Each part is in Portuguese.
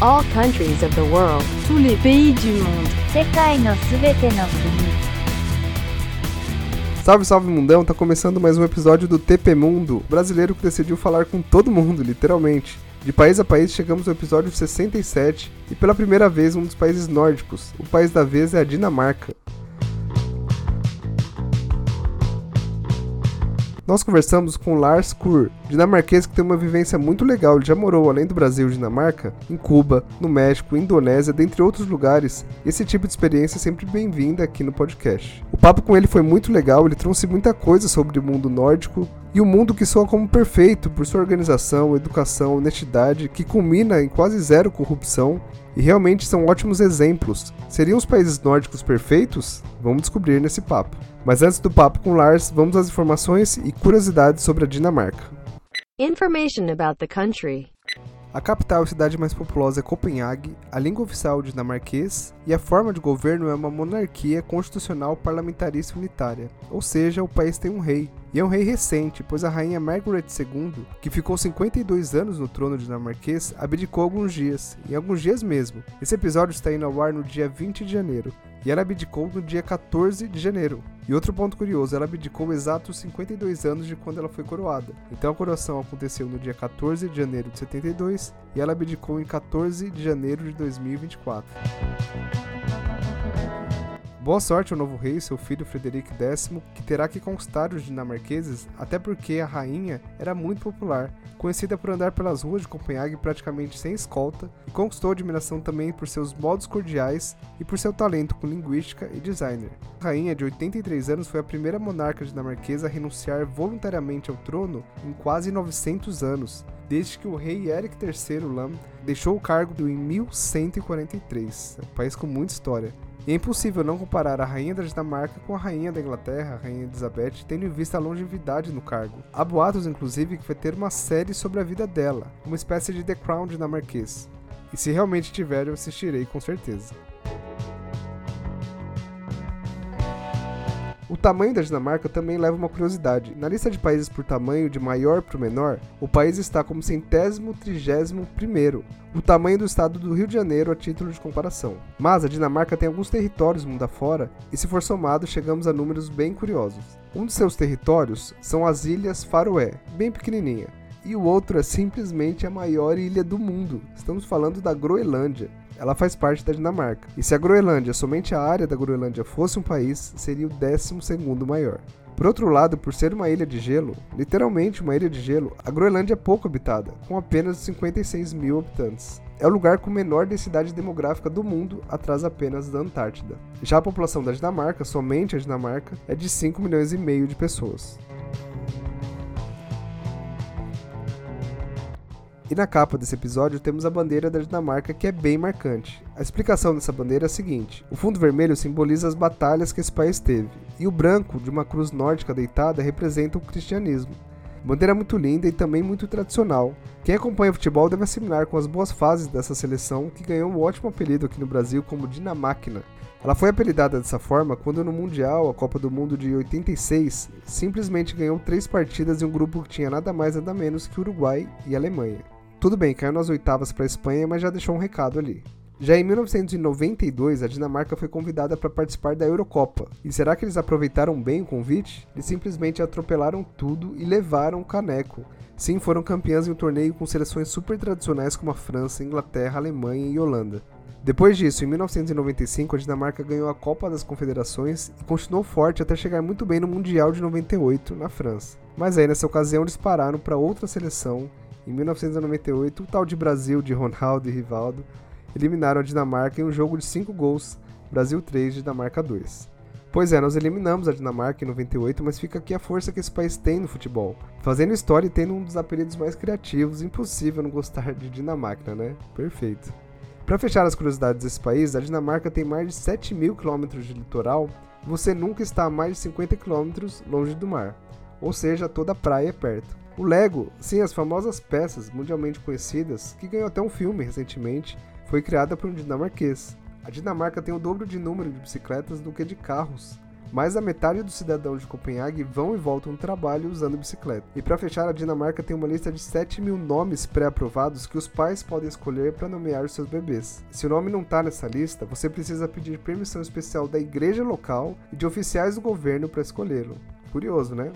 All countries of the world. Tous les pays du monde. 世界のすべての国 Salve, salve mundão! Tá começando mais um episódio do TP Mundo, brasileiro que decidiu falar com todo mundo, literalmente. De país a país, chegamos ao episódio 67 e pela primeira vez um dos países nórdicos. O país da vez é a Dinamarca. Nós conversamos com Lars Kur, dinamarquês que tem uma vivência muito legal. Ele já morou, além do Brasil e Dinamarca, em Cuba, no México, Indonésia, dentre outros lugares. Esse tipo de experiência é sempre bem-vinda aqui no podcast. O papo com ele foi muito legal, ele trouxe muita coisa sobre o mundo nórdico, e o mundo que soa como perfeito por sua organização, educação, honestidade, que culmina em quase zero corrupção e realmente são ótimos exemplos. Seriam os países nórdicos perfeitos? Vamos descobrir nesse papo. Mas antes do papo com Lars, vamos às informações e curiosidades sobre a Dinamarca. Information about the country. A capital e cidade mais populosa é Copenhague, a língua oficial é dinamarquês e a forma de governo é uma monarquia constitucional parlamentarista unitária, ou seja, o país tem um rei. E é um rei recente, pois a rainha Margaret II, que ficou 52 anos no trono dinamarquês, abdicou alguns dias, e alguns dias mesmo. Esse episódio está indo ao ar no dia 20 de janeiro, e ela abdicou no dia 14 de janeiro. E outro ponto curioso, ela abdicou exatos 52 anos de quando ela foi coroada. Então a coroação aconteceu no dia 14 de janeiro de 72 e ela abdicou em 14 de janeiro de 2024. Boa sorte ao novo rei, seu filho Frederico X, que terá que conquistar os dinamarqueses, até porque a rainha era muito popular, conhecida por andar pelas ruas de Copenhague praticamente sem escolta, e conquistou admiração também por seus modos cordiais e por seu talento com linguística e designer. A rainha, de 83 anos, foi a primeira monarca dinamarquesa a renunciar voluntariamente ao trono em quase 900 anos, desde que o rei Erik III Lam deixou o cargo em 1143, um país com muita história. E é impossível não comparar a rainha da Dinamarca com a rainha da Inglaterra, a rainha Elizabeth, tendo em vista a longevidade no cargo. Há boatos, inclusive, que vai ter uma série sobre a vida dela, uma espécie de The Crown dinamarquês. E se realmente tiver, eu assistirei com certeza. O tamanho da Dinamarca também leva uma curiosidade. Na lista de países por tamanho, de maior para o menor, o país está como centésimo trigésimo primeiro, o tamanho do estado do Rio de Janeiro a título de comparação. Mas a Dinamarca tem alguns territórios mundo afora, e se for somado, chegamos a números bem curiosos. Um de seus territórios são as Ilhas Faroé, bem pequenininha, e o outro é simplesmente a maior ilha do mundo. Estamos falando da Groenlândia ela faz parte da Dinamarca. E se a Groenlândia, somente a área da Groenlândia, fosse um país, seria o 12 maior. Por outro lado, por ser uma ilha de gelo, literalmente uma ilha de gelo, a Groenlândia é pouco habitada, com apenas 56 mil habitantes. É o lugar com menor densidade demográfica do mundo, atrás apenas da Antártida. Já a população da Dinamarca, somente a Dinamarca, é de 5 milhões e meio de pessoas. E na capa desse episódio temos a bandeira da Dinamarca que é bem marcante. A explicação dessa bandeira é a seguinte: o fundo vermelho simboliza as batalhas que esse país teve, e o branco, de uma cruz nórdica deitada, representa o cristianismo. Bandeira muito linda e também muito tradicional. Quem acompanha o futebol deve assimilar com as boas fases dessa seleção, que ganhou um ótimo apelido aqui no Brasil como Dinamáquina. Ela foi apelidada dessa forma quando no Mundial, a Copa do Mundo de 86, simplesmente ganhou três partidas em um grupo que tinha nada mais nada menos que Uruguai e Alemanha. Tudo bem, caiu nas oitavas para a Espanha, mas já deixou um recado ali. Já em 1992, a Dinamarca foi convidada para participar da Eurocopa. E será que eles aproveitaram bem o convite? Eles simplesmente atropelaram tudo e levaram o caneco. Sim, foram campeãs em um torneio com seleções super tradicionais como a França, Inglaterra, Alemanha e Holanda. Depois disso, em 1995, a Dinamarca ganhou a Copa das Confederações e continuou forte até chegar muito bem no Mundial de 98 na França. Mas aí nessa ocasião eles pararam para outra seleção em 1998, o tal de Brasil de Ronaldo e Rivaldo eliminaram a Dinamarca em um jogo de 5 gols, Brasil 3, Dinamarca 2. Pois é, nós eliminamos a Dinamarca em 98, mas fica aqui a força que esse país tem no futebol. Fazendo história e tendo um dos apelidos mais criativos, impossível não gostar de Dinamarca, né? Perfeito. Para fechar as curiosidades desse país, a Dinamarca tem mais de 7 mil quilômetros de litoral e você nunca está a mais de 50 quilômetros longe do mar, ou seja, toda praia é perto. O Lego, sim, as famosas peças mundialmente conhecidas, que ganhou até um filme recentemente, foi criada por um dinamarquês. A Dinamarca tem o dobro de número de bicicletas do que de carros, Mais da metade dos cidadãos de Copenhague vão e voltam do trabalho usando bicicleta. E para fechar, a Dinamarca tem uma lista de 7 mil nomes pré-aprovados que os pais podem escolher para nomear os seus bebês. Se o nome não está nessa lista, você precisa pedir permissão especial da igreja local e de oficiais do governo para escolhê-lo. Curioso, né?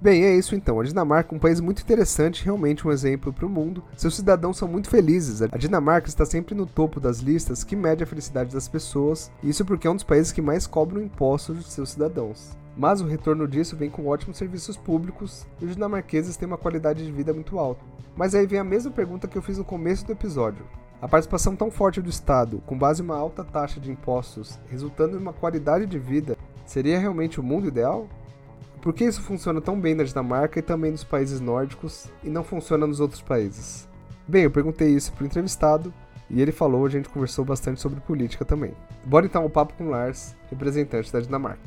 Bem, é isso então. A Dinamarca é um país muito interessante, realmente um exemplo para o mundo. Seus cidadãos são muito felizes. A Dinamarca está sempre no topo das listas que mede a felicidade das pessoas, isso porque é um dos países que mais cobram impostos de seus cidadãos. Mas o retorno disso vem com ótimos serviços públicos e os dinamarqueses têm uma qualidade de vida muito alta. Mas aí vem a mesma pergunta que eu fiz no começo do episódio. A participação tão forte do Estado, com base em uma alta taxa de impostos, resultando em uma qualidade de vida, seria realmente o mundo ideal? Por que isso funciona tão bem na Dinamarca e também nos países nórdicos e não funciona nos outros países? Bem, eu perguntei isso para o entrevistado e ele falou, a gente conversou bastante sobre política também. Bora então ao papo com Lars, representante da Dinamarca.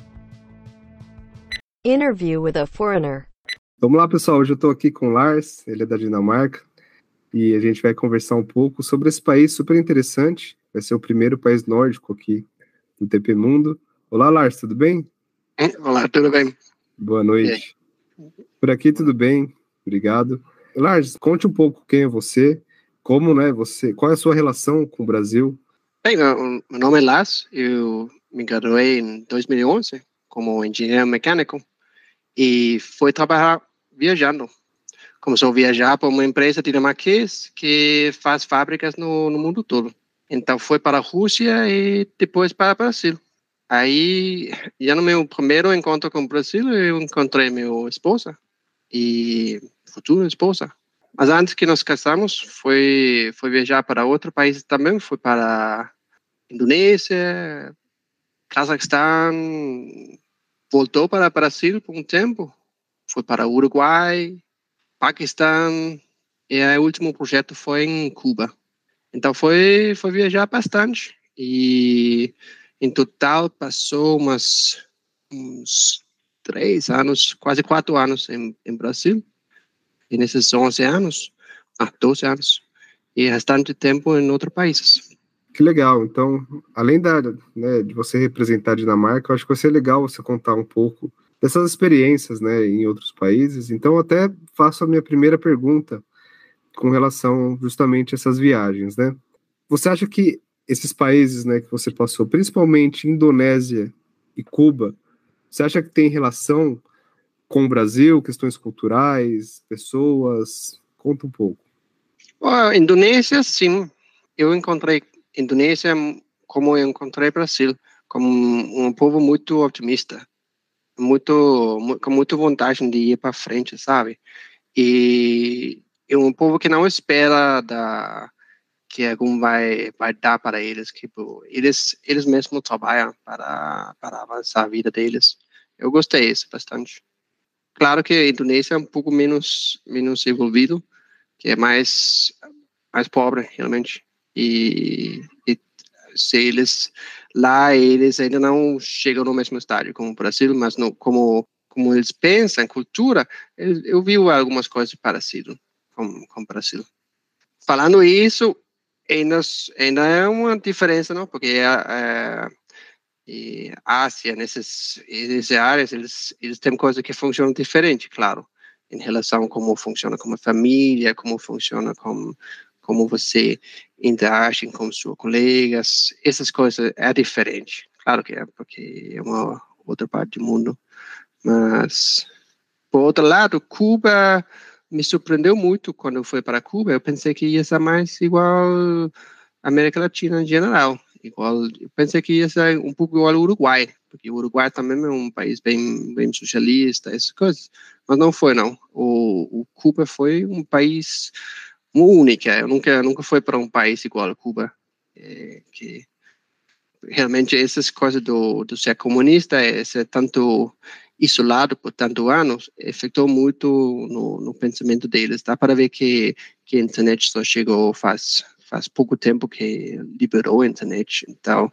Interview with a foreigner. Vamos lá, pessoal. Hoje eu estou aqui com o Lars, ele é da Dinamarca, e a gente vai conversar um pouco sobre esse país super interessante. Vai ser o primeiro país nórdico aqui do TP Mundo. Olá, Lars, tudo bem? Olá, tudo bem? Boa noite. Por aqui tudo bem, obrigado. Lars, conte um pouco quem é você, como, né, você, qual é a sua relação com o Brasil? Bem, meu nome é Lars, eu me graduei em 2011 como engenheiro mecânico e fui trabalhar viajando. Começou a viajar para uma empresa dinamarquesa que faz fábricas no, no mundo todo. Então foi para a Rússia e depois para o Brasil. Aí, já no meu primeiro encontro com o Brasil, eu encontrei minha esposa e futura esposa. Mas antes que nos casamos, foi foi viajar para outro país também, foi para Indonésia, Cazaquistão, voltou para o Brasil por um tempo, foi para Uruguai, Paquistão e o último projeto foi em Cuba. Então foi foi viajar bastante e em total, passou umas, uns três anos, quase quatro anos em, em Brasil. E nesses 11 anos, ah, 12 anos, e restante tempo em outros países. Que legal. Então, além da, né, de você representar a Dinamarca, eu acho que vai ser legal você contar um pouco dessas experiências né, em outros países. Então, até faço a minha primeira pergunta com relação justamente a essas viagens. Né? Você acha que esses países né, que você passou, principalmente Indonésia e Cuba, você acha que tem relação com o Brasil, questões culturais, pessoas? Conta um pouco. Oh, Indonésia, sim. Eu encontrei Indonésia como eu encontrei Brasil, como um povo muito otimista, muito, com muita vontade de ir para frente, sabe? E é um povo que não espera da que algum vai vai dar para eles que tipo, eles eles mesmos trabalham para para avançar a vida deles. Eu gostei isso bastante. Claro que a Indonésia é um pouco menos menos envolvido que é mais mais pobre realmente. E, e se eles lá eles ainda não chegam no mesmo estágio como o Brasil mas no, como como eles pensam cultura eu, eu vi algumas coisas parecidas com, com o Brasil. Falando isso ainda, ainda é uma diferença, não? Porque a, a Ásia, nesses, nessas áreas, eles, eles têm coisas que funcionam diferente, claro, em relação a como funciona como família, como funciona com como você interage com seus colegas, essas coisas é diferente. Claro que é, porque é uma outra parte do mundo. Mas, por outro lado, Cuba me surpreendeu muito quando eu fui para Cuba. Eu pensei que ia ser mais igual à América Latina em geral. Igual, eu pensei que ia ser um pouco igual ao Uruguai, porque o Uruguai também é um país bem, bem socialista, essas coisas. Mas não foi, não. O, o Cuba foi um país único. Eu nunca, nunca fui para um país igual a Cuba. É, que realmente essas coisas do, do ser comunista, é ser tanto isolado por tantos anos, afetou muito no, no, pensamento deles. Dá para ver que, que a internet só chegou faz, faz pouco tempo que liberou a internet, então,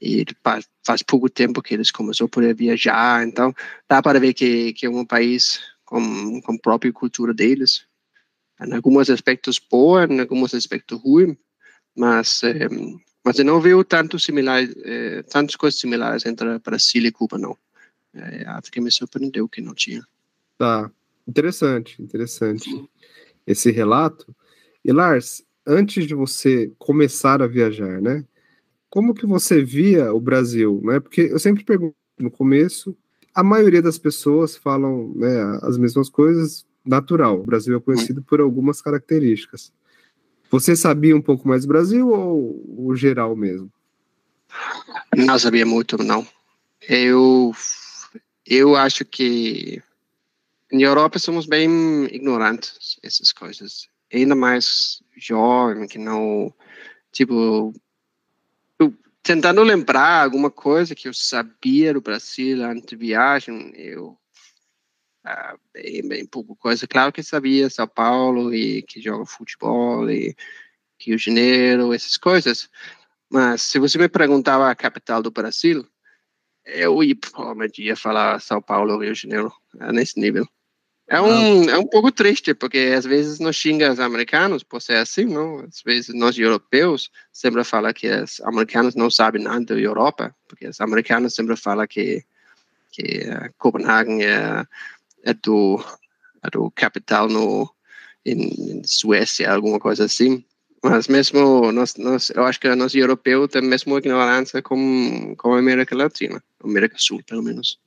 e faz pouco tempo que eles começaram a poder viajar, então, dá para ver que, que é um país com, com a própria cultura deles. Em alguns aspectos boa, em alguns aspectos ruim, mas é, Mas eu não vejo tanto similar, eh, tantas coisas similares entre Brasil e Cuba, não. É, acho que me surpreendeu que não tinha. Tá, interessante, interessante esse relato. E Lars, antes de você começar a viajar, né? Como que você via o Brasil, né? Porque eu sempre pergunto no começo, a maioria das pessoas falam né, as mesmas coisas, natural. O Brasil é conhecido por algumas características. Você sabia um pouco mais do Brasil ou o geral mesmo? Não sabia muito, não. Eu, eu acho que na Europa somos bem ignorantes essas coisas. Ainda mais jovem, que não, tipo, tentando lembrar alguma coisa que eu sabia do Brasil antes de viagem, eu ah, bem, bem pouco coisa. Claro que sabia São Paulo e que joga futebol e Rio de Janeiro, essas coisas. Mas se você me perguntava a capital do Brasil, eu ia, provavelmente ia falar São Paulo ou Rio de Janeiro, é nesse nível. É um, é um pouco triste, porque às vezes nós xinga os americanos por ser assim, não? Às vezes nós europeus sempre falam que os americanos não sabem nada da Europa, porque os americanos sempre falam que, que Copenhague é, é, do, é do capital no, em, em Suécia, alguma coisa assim. Mas mesmo, nós, nós, eu acho que nós europeus temos mesmo ignorância como, como a América Latina, América Sul, pelo menos.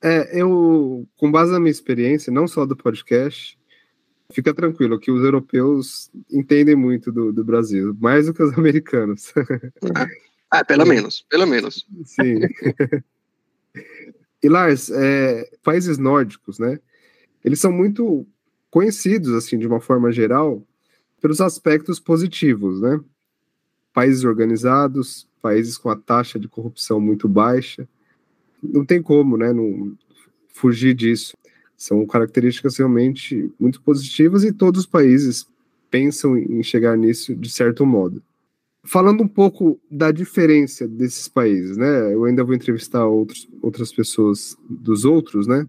É, eu, com base na minha experiência, não só do podcast, fica tranquilo que os europeus entendem muito do, do Brasil, mais do que os americanos. Ah, ah pelo menos, pelo menos. Sim. e Lars, é, países nórdicos, né? Eles são muito conhecidos, assim, de uma forma geral, pelos aspectos positivos, né? Países organizados, países com a taxa de corrupção muito baixa, não tem como, né, não fugir disso. São características realmente muito positivas e todos os países pensam em chegar nisso de certo modo. Falando um pouco da diferença desses países, né? Eu ainda vou entrevistar outros, outras pessoas dos outros, né?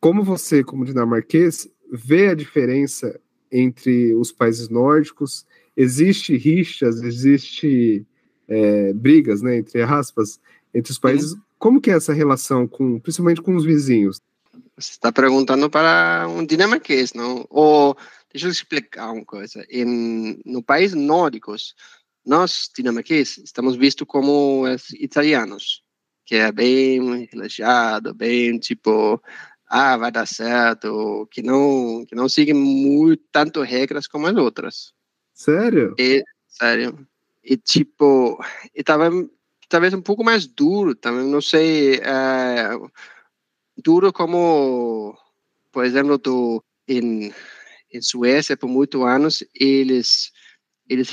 Como você, como dinamarquês, vê a diferença entre os países nórdicos? Existe rixas, existe é, brigas, né? Entre aspas, entre os países. Uhum. Como que é essa relação com, principalmente com os vizinhos? Você está perguntando para um dinamarquês, não? Ou deixa eu explicar uma coisa. Em, no país nórdicos, nós dinamarquês estamos vistos como os italianos, que é bem relaxado, bem tipo, ah, vai dar certo, que não que não seguem muito tanto regras como as outras. Sério? E, sério. E tipo, e tava talvez um pouco mais duro também, não sei, é, duro como, por exemplo, do, em, em Suécia, por muitos anos, eles, eles,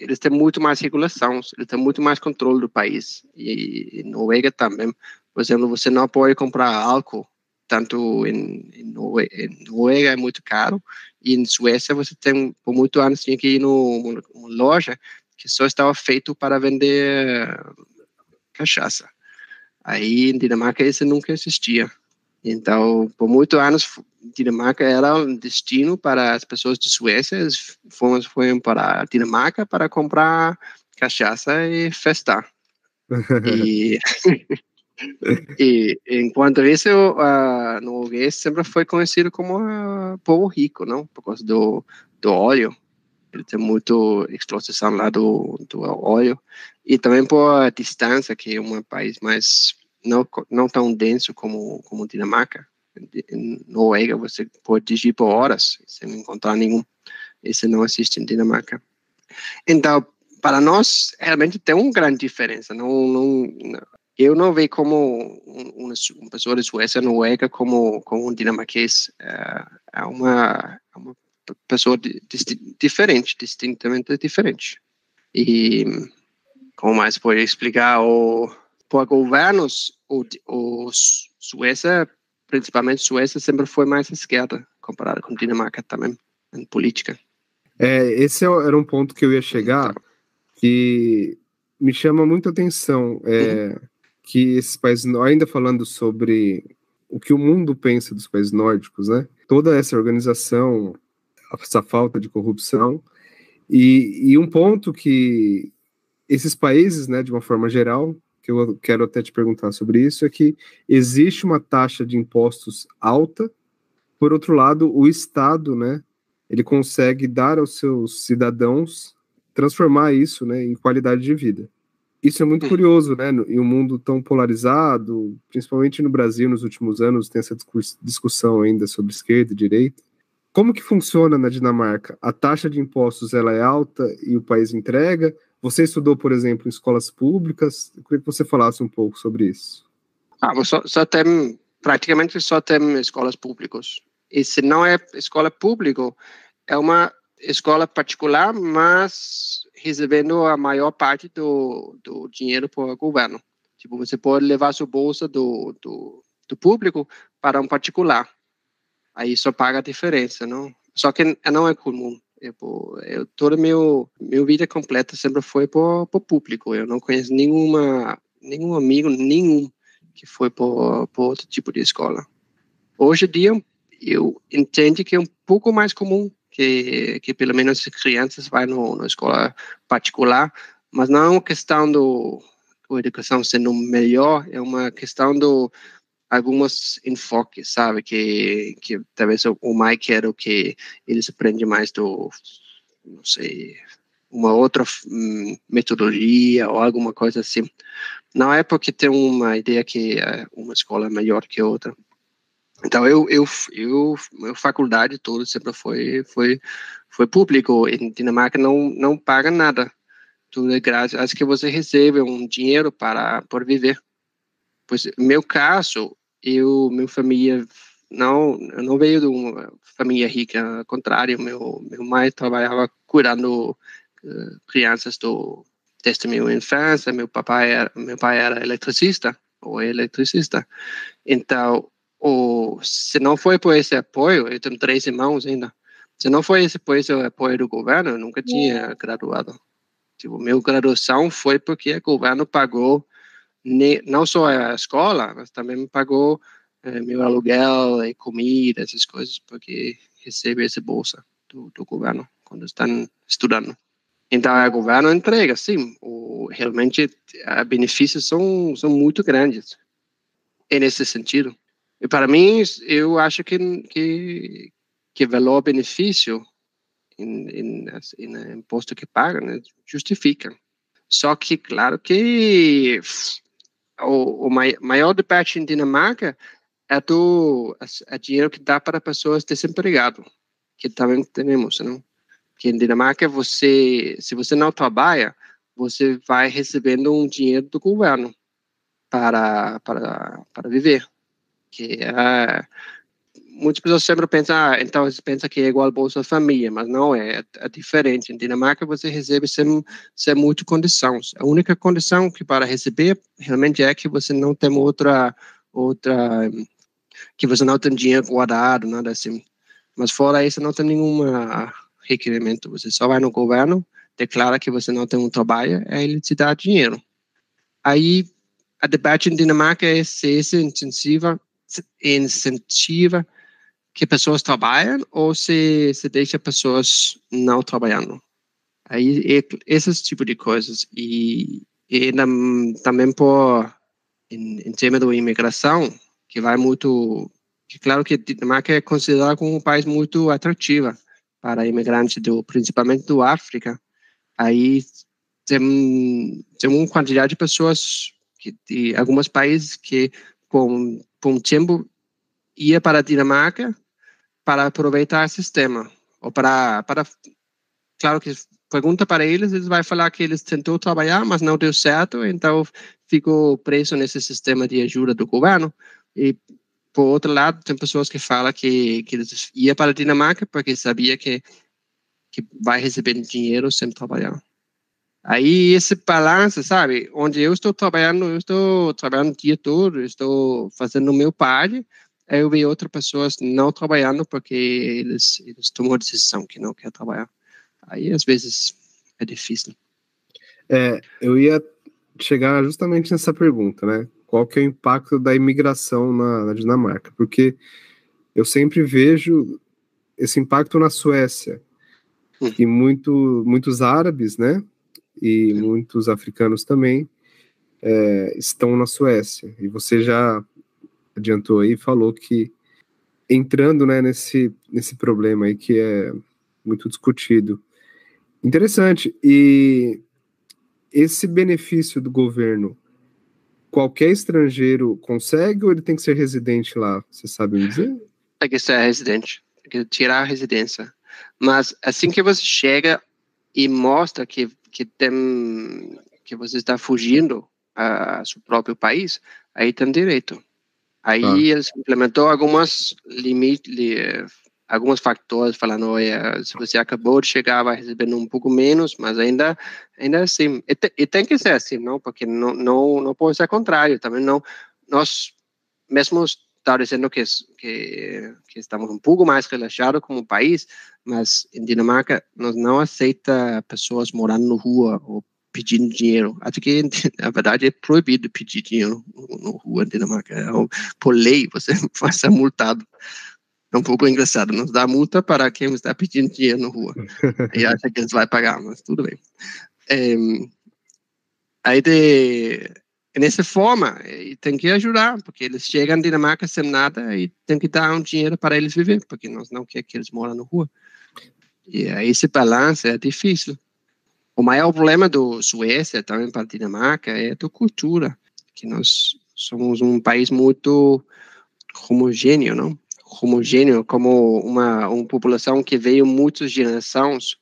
eles têm muito mais regulação, eles têm muito mais controle do país. E, em Noruega também, por exemplo, você não pode comprar álcool, tanto em, em, Noruega, em Noruega é muito caro, e em Suécia você tem, por muitos anos, tinha que ir numa loja que só estava feito para vender cachaça. Aí em Dinamarca isso nunca existia. Então, por muitos anos, Dinamarca era um destino para as pessoas de Suécia. Eles foram, foram para Dinamarca para comprar cachaça e festar. e, e enquanto isso, uh, norueguês sempre foi conhecido como uh, povo rico, não? Por causa do, do óleo. Ele tem muito exploração lá do, do óleo. E também por a distância que é um país mais não não tão denso como como Dinamarca. Em Noruega você pode dirigir por horas sem encontrar nenhum isso não existe em Dinamarca. Então para nós realmente tem uma grande diferença não, não eu não vejo como uma, uma pessoa de Suécia Noruega como como um dinamarquês é, é uma, é uma pessoa diferente, distintamente diferente. E como mais pode explicar, o, por governos, o, o Suécia, principalmente Suécia, sempre foi mais esquerda, comparado com Dinamarca também, em política. É, esse é era um ponto que eu ia chegar, que me chama muito atenção, é, uhum. Que esses países, ainda falando sobre o que o mundo pensa dos países nórdicos, né? Toda essa organização essa falta de corrupção. E, e um ponto que esses países, né, de uma forma geral, que eu quero até te perguntar sobre isso, é que existe uma taxa de impostos alta, por outro lado, o Estado, né, ele consegue dar aos seus cidadãos, transformar isso, né, em qualidade de vida. Isso é muito curioso, né, em um mundo tão polarizado, principalmente no Brasil, nos últimos anos, tem essa discussão ainda sobre esquerda e direita. Como que funciona na Dinamarca? A taxa de impostos ela é alta e o país entrega? Você estudou, por exemplo, em escolas públicas? Eu queria que você falasse um pouco sobre isso. Ah, só, só tem, praticamente só tem escolas públicas. E se não é escola pública, é uma escola particular, mas recebendo a maior parte do, do dinheiro o governo. Tipo, você pode levar sua bolsa do, do, do público para um particular aí só paga a diferença, não? Só que não é comum. Eu, eu toda meu minha vida completa sempre foi para o público. Eu não conheço nenhuma nenhum amigo nenhum que foi para outro tipo de escola. Hoje em dia eu entendo que é um pouco mais comum que que pelo menos as crianças vão no, escola particular, mas não é uma questão do a educação sendo melhor, é uma questão do alguns enfoques, sabe? Que, que talvez o, o Mike era o que eles aprendem mais do, não sei, uma outra hum, metodologia ou alguma coisa assim. Não é porque tem uma ideia que é uma escola é melhor que outra. Então eu eu eu minha faculdade toda sempre foi foi foi público. Em Dinamarca não não paga nada. Tudo é grátis acho que você recebe um dinheiro para por viver. Pois meu caso eu, minha família não, não veio de uma família rica, ao contrário, meu meu mãe trabalhava cuidando uh, crianças do desde minha infância, meu papai era, meu pai era eletricista ou eletricista, então o se não foi por esse apoio, eu tenho três irmãos ainda, se não foi esse por esse apoio do governo, eu nunca tinha graduado. Tipo, minha graduação foi porque o governo pagou não só a escola, mas também me pagou é, meu aluguel e comida, essas coisas, porque recebe essa bolsa do, do governo quando estão estudando. Então, o governo entrega, sim, o, realmente os benefícios são, são muito grandes nesse sentido. Para mim, eu acho que, que, que valor-benefício em, em, imposto que paga né, justifica. Só que, claro que o, o maior parte em Dinamarca é do é dinheiro que dá para pessoas desempregadas, que também temos, não? Que em Dinamarca você, se você não trabalha, você vai recebendo um dinheiro do governo para para para viver, que é muitas pessoas sempre pensam, ah, então você pensa que é igual Bolsa Família, mas não é, é diferente. Em Dinamarca você recebe sem, sem muitas condições. A única condição que para receber realmente é que você não tem outra, outra, que você não tem dinheiro guardado, nada assim. Mas fora isso não tem nenhum requerimento. Você só vai no governo, declara que você não tem um trabalho, aí ele te dá dinheiro. Aí a debate em Dinamarca é se isso incentiva incentiva que pessoas trabalham ou se, se deixa pessoas não trabalhando. Aí, esses tipo de coisas. E, e também por, em, em da imigração, que vai muito... Que claro que Dinamarca é considerada como um país muito atrativo para imigrantes, do, principalmente do África. Aí tem, tem uma quantidade de pessoas que, de alguns países que, por, um tempo, ia para a Dinamarca para aproveitar o sistema ou para para claro que pergunta para eles eles vai falar que eles tentou trabalhar mas não deu certo então ficou preso nesse sistema de ajuda do governo. E por outro lado tem pessoas que falam que que eles ia para a Dinamarca porque sabia que que vai receber dinheiro sem trabalhar aí esse balanço sabe onde eu estou trabalhando eu estou trabalhando o dia todo estou fazendo o meu parte eu vi outras pessoas não trabalhando porque eles, eles tomou a decisão que não quer trabalhar. Aí, às vezes, é difícil. É, eu ia chegar justamente nessa pergunta, né? Qual que é o impacto da imigração na, na Dinamarca? Porque eu sempre vejo esse impacto na Suécia, hum. e muito, muitos árabes, né? E muitos africanos também é, estão na Suécia. E você já adiantou aí, falou que entrando né, nesse, nesse problema aí que é muito discutido. Interessante. E esse benefício do governo, qualquer estrangeiro consegue ou ele tem que ser residente lá? Você sabe me dizer? Tem que ser residente, tem que tirar a residência. Mas assim que você chega e mostra que, que, tem, que você está fugindo a seu próprio país, aí tem direito. Aí ah. eles implementou algumas limites, alguns fatores, falando, olha, se você acabou de chegar, vai recebendo um pouco menos, mas ainda, ainda assim, e, te, e tem que ser assim, não, porque não, não, não pode ser contrário, também não, nós mesmo dizendo que, que, que, estamos um pouco mais relaxados como país, mas em Dinamarca nós não aceita pessoas morando na rua ou pedindo dinheiro. Acho que, na verdade, é proibido pedir dinheiro na rua em Dinamarca. É, por lei, você vai ser multado. É um pouco engraçado. Não dá multa para quem está pedindo dinheiro na rua. e acha que eles vão pagar, mas tudo bem. É, aí, de, nessa forma, tem que ajudar, porque eles chegam em Dinamarca sem nada e tem que dar um dinheiro para eles viver, porque nós não queremos que eles moram na rua. E esse balanço é difícil. O maior problema do Suécia, também para a Dinamarca, é a cultura, que nós somos um país muito homogêneo, não? Homogêneo, como uma, uma população que veio muitas gerações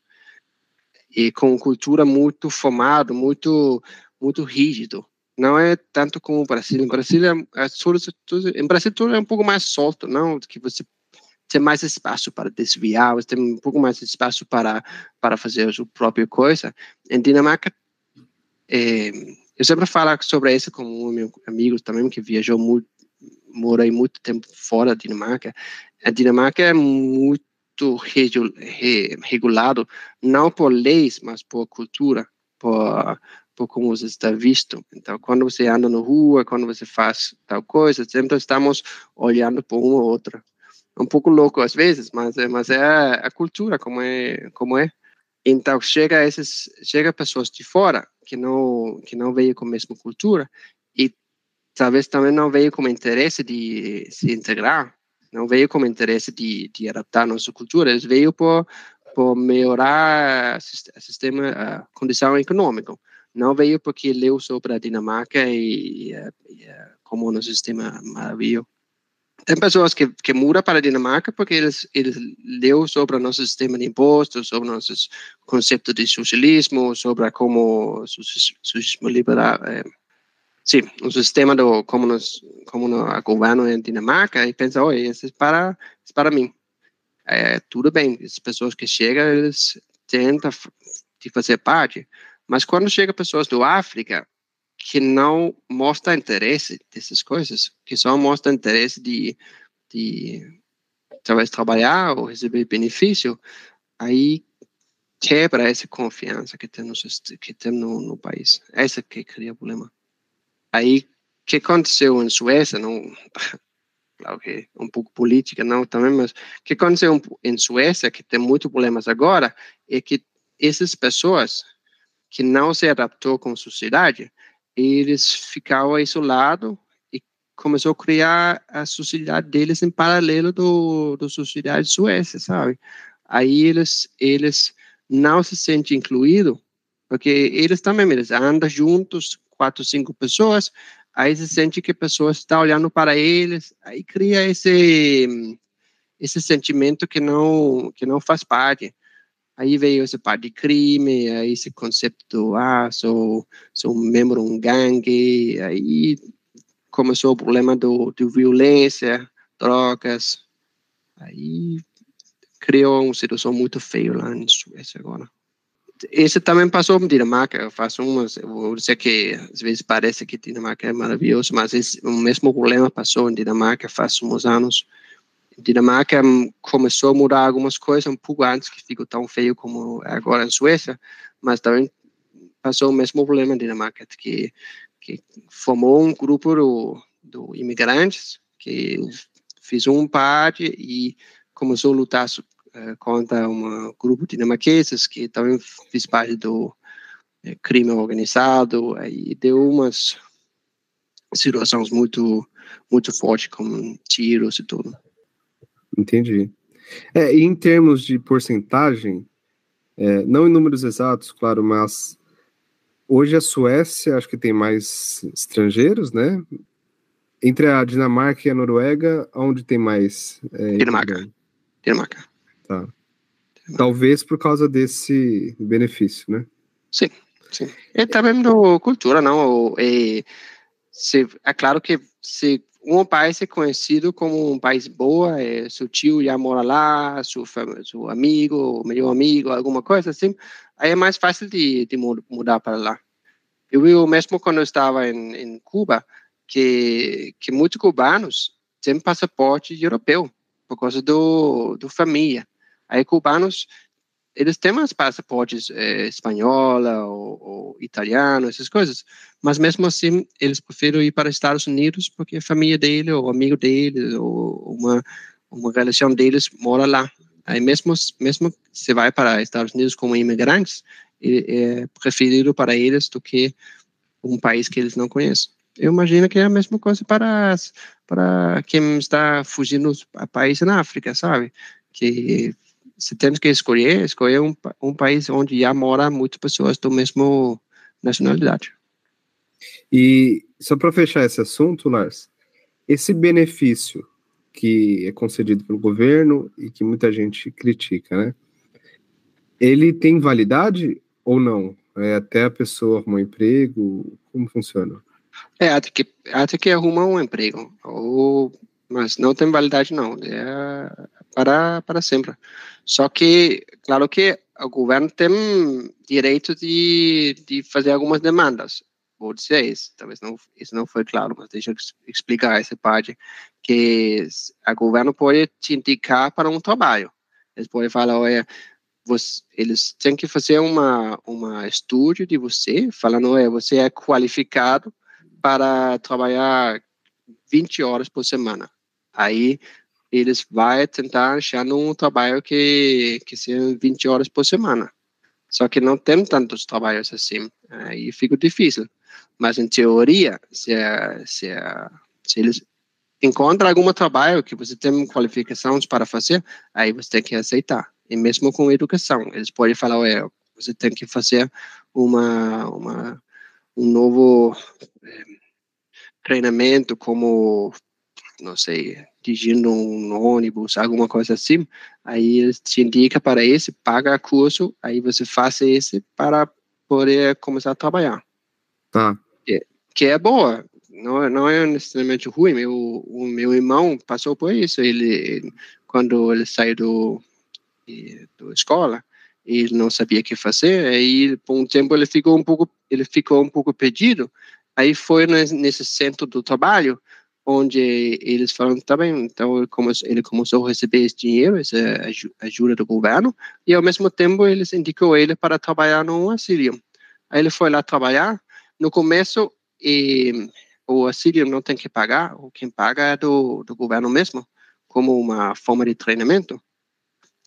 e com cultura muito formada, muito muito rígido. Não é tanto como o Brasil. O Brasil é, é em Brasil tudo é um pouco mais solto, não? Que você tem mais espaço para desviar, você tem um pouco mais espaço para, para fazer a sua própria coisa. Em Dinamarca, é, eu sempre falo sobre isso com um meu amigo também, que viajou muito, morei muito tempo fora da Dinamarca. A Dinamarca é muito regulado, não por leis, mas por cultura, por, por como você está visto. Então, quando você anda na rua, quando você faz tal coisa, sempre estamos olhando por uma ou outra um pouco louco às vezes, mas é, mas é a, cultura como é, como é. Então chega esses, chega pessoas de fora que não que não veio com a mesma cultura e talvez também não veio com interesse de se integrar, não veio com interesse de, de adaptar a nossa cultura, eles veio por por melhorar o sistema, a condição econômica. Não veio porque leu sobre a Dinamarca e, e, e como o nosso sistema maravilhoso tem pessoas que, que mudam para a Dinamarca porque eles, eles leu sobre o nosso sistema de impostos, sobre o nosso conceito de socialismo, sobre como o socialismo liberal, é, sim, o sistema do como nos como no governo em Dinamarca e pensa, oi, isso é para é para mim. É tudo bem, as pessoas que chegam eles tentam de fazer parte, mas quando chega pessoas do África que não mostra interesse dessas coisas, que só mostra interesse de, de talvez trabalhar ou receber benefício, aí quebra essa confiança que tem no, que tem no, no país. Essa que cria problema. Aí, o que aconteceu em Suécia, não, claro que um pouco política não também, mas o que aconteceu em Suécia, que tem muitos problemas agora, é que essas pessoas que não se adaptou com a sociedade, eles ficavam isolados e começou a criar a sociedade deles em paralelo do, da sociedade suécia, sabe? Aí eles, eles não se sentem incluídos, porque eles também eles andam juntos, quatro, cinco pessoas, aí se sente que a pessoa está olhando para eles, aí cria esse esse sentimento que não que não faz parte. Aí veio essa parte de crime, aí esse conceito do, ah, sou, sou membro de um gangue, aí começou o problema do, de violência, drogas, aí criou uma situação muito feia lá em Suécia agora. Esse também passou em Dinamarca, eu faço umas, vou dizer que às vezes parece que Dinamarca é maravilhoso, mas esse, o mesmo problema passou em Dinamarca faz uns anos, Dinamarca começou a mudar algumas coisas um pouco antes que ficou tão feio como agora em Suécia, mas também passou o mesmo problema em Dinamarca, que, que formou um grupo do, do imigrantes que fez um parte e começou a lutar uh, contra um grupo de dinamarqueses que também fez parte do é, crime organizado, aí deu umas situações muito, muito fortes, como tiros e tudo. Entendi. É, e em termos de porcentagem, é, não em números exatos, claro, mas hoje a Suécia acho que tem mais estrangeiros, né? Entre a Dinamarca e a Noruega, onde tem mais? É, Dinamarca. Dinamarca. Tá. Talvez por causa desse benefício, né? Sim, sim. E também do cultura, não? E, se, é claro que se um país é conhecido como um país boa, é, seu tio já mora lá, seu, seu amigo, melhor amigo, alguma coisa assim, aí é mais fácil de, de mudar para lá. Eu vi mesmo quando eu estava em, em Cuba, que, que muitos cubanos têm passaporte europeu, por causa do, do família. Aí cubanos eles têm mais passaportes é, espanhola ou, ou, italiano, essas coisas, mas mesmo assim eles preferem ir para os Estados Unidos porque a família dele, ou amigo dele, ou uma, uma relação deles mora lá. Aí mesmo, mesmo se vai para os Estados Unidos como imigrantes, é preferido para eles do que um país que eles não conhecem. Eu imagino que é a mesma coisa para, para quem está fugindo a países na África, sabe? Que se temos que escolher, escolher um, um país onde já mora muitas pessoas do mesmo nacionalidade. E só para fechar esse assunto, Lars, esse benefício que é concedido pelo governo e que muita gente critica, né? Ele tem validade ou não? É até a pessoa arrumar um emprego? Como funciona? É, até que, até que arruma um emprego. Ou, mas não tem validade, não. É para, para sempre. Só que, claro que o governo tem direito de, de fazer algumas demandas. Vou dizer isso, talvez não, isso não foi claro, mas deixa eu explicar essa parte, que o governo pode te indicar para um trabalho. Eles podem falar, olha, você, eles têm que fazer uma, uma estudo de você, falando, olha, você é qualificado para trabalhar 20 horas por semana. Aí eles vão tentar achar um trabalho que, que seja 20 horas por semana. Só que não tem tantos trabalhos assim, aí fica difícil. Mas, em teoria, se, se, se eles encontram algum trabalho que você tem qualificações para fazer, aí você tem que aceitar. E mesmo com educação, eles podem falar, ué, você tem que fazer uma, uma um novo é, treinamento como, não sei, dirigindo um ônibus, alguma coisa assim, aí eles te indicam para esse, paga curso, aí você faz esse para poder começar a trabalhar. Tá. Que, que é boa, não, não é necessariamente ruim. Meu, o meu irmão passou por isso. Ele, quando ele saiu do, do escola, ele não sabia o que fazer. Aí, por um tempo, ele ficou um pouco, ele ficou um pouco perdido. Aí foi nesse centro do trabalho onde eles falam, tá bem, então ele começou, ele começou a receber esse dinheiro, essa ajuda do governo, e ao mesmo tempo eles indicou ele para trabalhar no asilo. Aí ele foi lá trabalhar, no começo e, o asilo não tem que pagar, o quem paga é do, do governo mesmo, como uma forma de treinamento.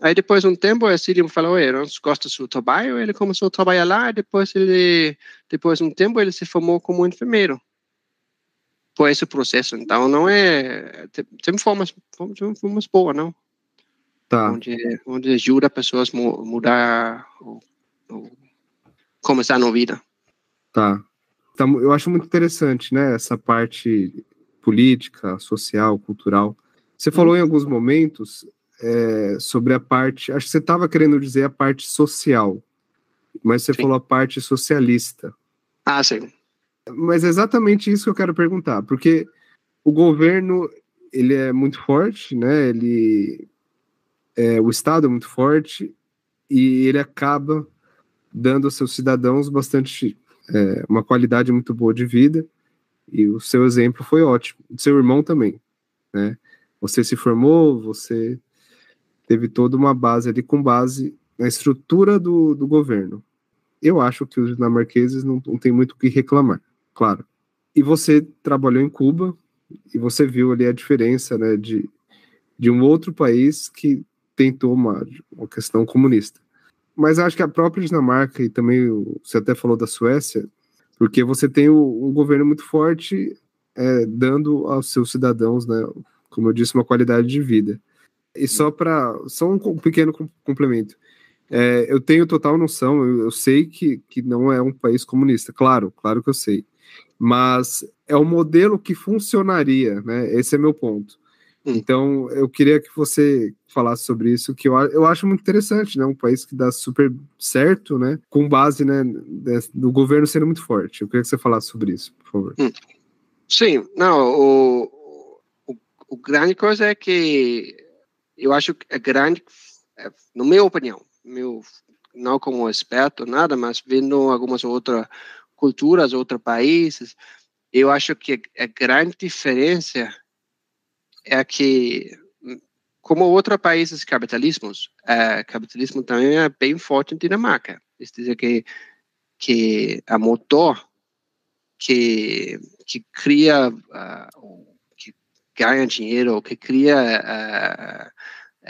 Aí depois de um tempo, o asilo falou, eu não gosto do seu trabalho, ele começou a trabalhar lá, e depois ele, depois de um tempo ele se formou como enfermeiro por esse processo. Então, não é. Tem, tem formas, tem formas boas, não? Tá. Onde, onde ajuda pessoas a mudar ou, ou começar na vida. Tá. então Eu acho muito interessante, né? Essa parte política, social, cultural. Você falou uhum. em alguns momentos é, sobre a parte. Acho que você estava querendo dizer a parte social, mas você sim. falou a parte socialista. Ah, sim. Mas é exatamente isso que eu quero perguntar, porque o governo ele é muito forte, né? Ele é, o Estado é muito forte e ele acaba dando aos seus cidadãos bastante é, uma qualidade muito boa de vida. E o seu exemplo foi ótimo. O seu irmão também, né? Você se formou, você teve toda uma base ali com base na estrutura do, do governo. Eu acho que os dinamarqueses não, não tem muito o que reclamar claro. E você trabalhou em Cuba e você viu ali a diferença, né, de, de um outro país que tentou uma, uma questão comunista. mas acho que a própria Dinamarca e também você até falou da Suécia, porque você tem um governo muito forte é, dando aos seus cidadãos, né, como eu disse, uma qualidade de vida. E só para só um pequeno complemento. É, eu tenho total noção, eu, eu, sei que, que não é um país comunista, claro, claro que eu sei. Mas é um modelo que funcionaria, né? Esse é meu ponto. Hum. Então, eu queria que você falasse sobre isso, que eu, eu acho muito interessante, né? Um país que dá super certo, né? Com base, né, do governo sendo muito forte. Eu queria que você falasse sobre isso, por favor. Hum. Sim, não, o, o, o grande coisa é que eu acho que é grande, é, na minha opinião, meu, não como experto, nada, mas vendo algumas outras culturas, outros países, eu acho que a grande diferença é que, como outros países capitalismos, o capitalismo também é bem forte em Dinamarca. Isso dizer que que a motor que que cria uh, que ganha dinheiro, que cria uh,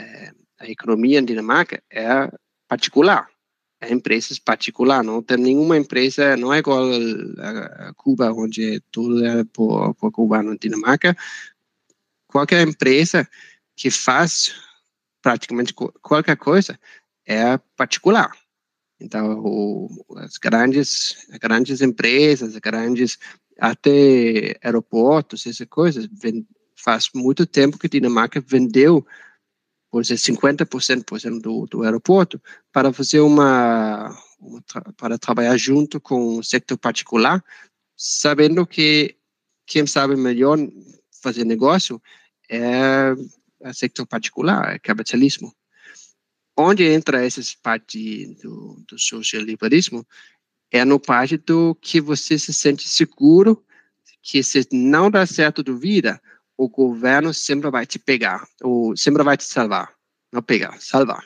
uh, a economia em Dinamarca é particular, é empresas particular, não tem nenhuma empresa, não é igual a, Cuba, onde tudo é por, por cubano em Dinamarca, qualquer empresa que faz praticamente qualquer coisa é particular. Então, o, as grandes, grandes empresas, as grandes até aeroportos, essas coisas, vem, faz muito tempo que Dinamarca vendeu por ser 50% por exemplo, do, do aeroporto, para fazer uma, uma para trabalhar junto com o setor particular, sabendo que quem sabe melhor fazer negócio é o setor particular, é capitalismo. Onde entra essa parte do, do socialiberismo é no parte do que você se sente seguro que se não dá certo do vida, o governo sempre vai te pegar, ou sempre vai te salvar. Não pegar, salvar.